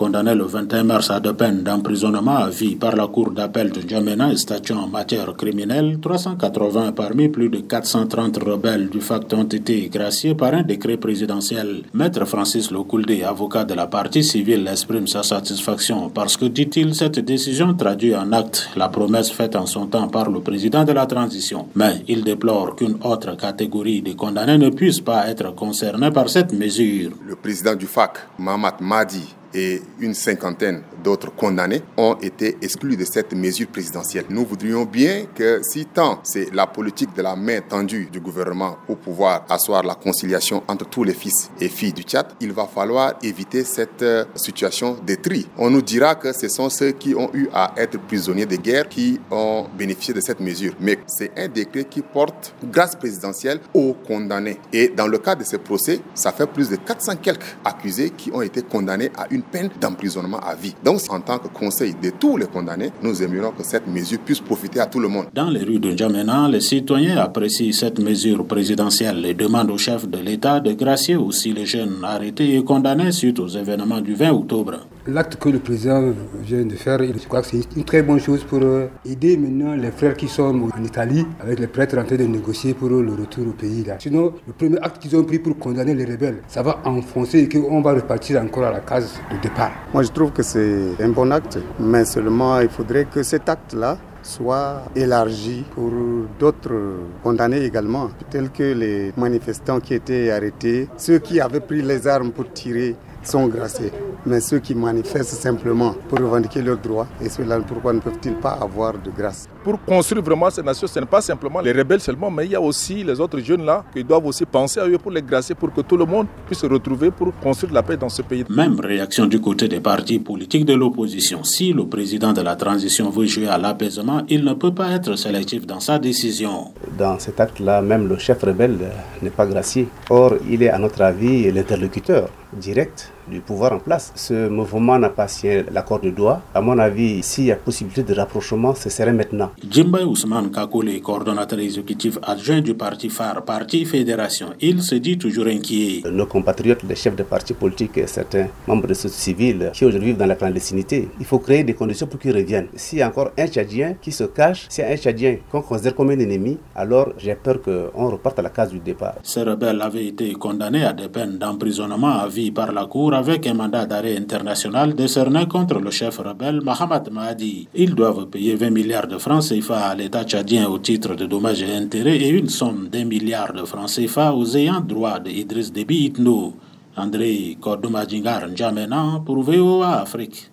condamné le 21 mars à deux peines d'emprisonnement à vie par la Cour d'appel de N'Djamena statuant en matière criminelle, 380 parmi plus de 430 rebelles du FACT ont été graciés par un décret présidentiel. Maître Francis Lokoulde, avocat de la partie civile, exprime sa satisfaction parce que, dit-il, cette décision traduit en acte la promesse faite en son temps par le président de la transition. Mais il déplore qu'une autre catégorie de condamnés ne puisse pas être concernée par cette mesure. Le président du FAC, Mahamat Madi, et une cinquantaine d'autres condamnés ont été exclus de cette mesure présidentielle. Nous voudrions bien que si tant c'est la politique de la main tendue du gouvernement pour pouvoir asseoir la conciliation entre tous les fils et filles du Tchad, il va falloir éviter cette euh, situation de tri. On nous dira que ce sont ceux qui ont eu à être prisonniers de guerre qui ont bénéficié de cette mesure. Mais c'est un décret qui porte grâce présidentielle aux condamnés. Et dans le cas de ce procès, ça fait plus de 400 quelques accusés qui ont été condamnés à une peine d'emprisonnement à vie. Donc, en tant que conseil de tous les condamnés, nous aimerions que cette mesure puisse profiter à tout le monde. Dans les rues de N'Djamena, les citoyens apprécient cette mesure présidentielle et demandent au chef de l'État de gracier aussi les jeunes arrêtés et condamnés suite aux événements du 20 octobre. L'acte que le président vient de faire, je crois que c'est une très bonne chose pour euh, aider maintenant les frères qui sont en Italie, avec les prêtres en train de négocier pour le retour au pays. Sinon, le premier acte qu'ils ont pris pour condamner les rebelles, ça va enfoncer et qu'on va repartir encore à la case de départ. Moi, je trouve que c'est un bon acte, mais seulement il faudrait que cet acte-là soit élargi pour d'autres condamnés également, tels que les manifestants qui étaient arrêtés, ceux qui avaient pris les armes pour tirer sont graciés. Mais ceux qui manifestent simplement pour revendiquer leurs droits, et cela, pourquoi ne peuvent-ils pas avoir de grâce? Pour construire vraiment cette nation, ce n'est pas simplement les rebelles seulement, mais il y a aussi les autres jeunes là qui doivent aussi penser à eux pour les gracier, pour que tout le monde puisse se retrouver pour construire la paix dans ce pays. Même réaction du côté des partis politiques de l'opposition. Si le président de la transition veut jouer à l'apaisement, il ne peut pas être sélectif dans sa décision. Dans cet acte-là, même le chef rebelle n'est pas gracié. Or, il est à notre avis l'interlocuteur direct du pouvoir en place. Ce mouvement n'a pas signé l'accord de Doha. À mon avis, s'il y a possibilité de rapprochement, ce serait maintenant. Jimba Ousmane Kakole, coordonnateur exécutif adjoint du parti phare, Parti Fédération, il se dit toujours inquiet. Nos compatriotes, les chefs de partis politiques et certains membres de société civile qui aujourd'hui vivent dans la clandestinité, il faut créer des conditions pour qu'ils reviennent. S'il y a encore un Tchadien qui se cache, c'est un Tchadien qu'on considère comme un ennemi, alors j'ai peur qu'on reparte à la case du départ. Ces rebelles avaient été condamnés à des peines d'emprisonnement à vie par la Cour avec un mandat d'arrêt international décerné contre le chef rebelle Mohamed Mahdi. Ils doivent payer 20 milliards de francs CFA à l'État tchadien au titre de dommages et intérêts et une somme d'un milliard de francs CFA aux ayants droit de Idriss Déby Itno. André Kodoumadjingar N'Djamena pour VOA Afrique.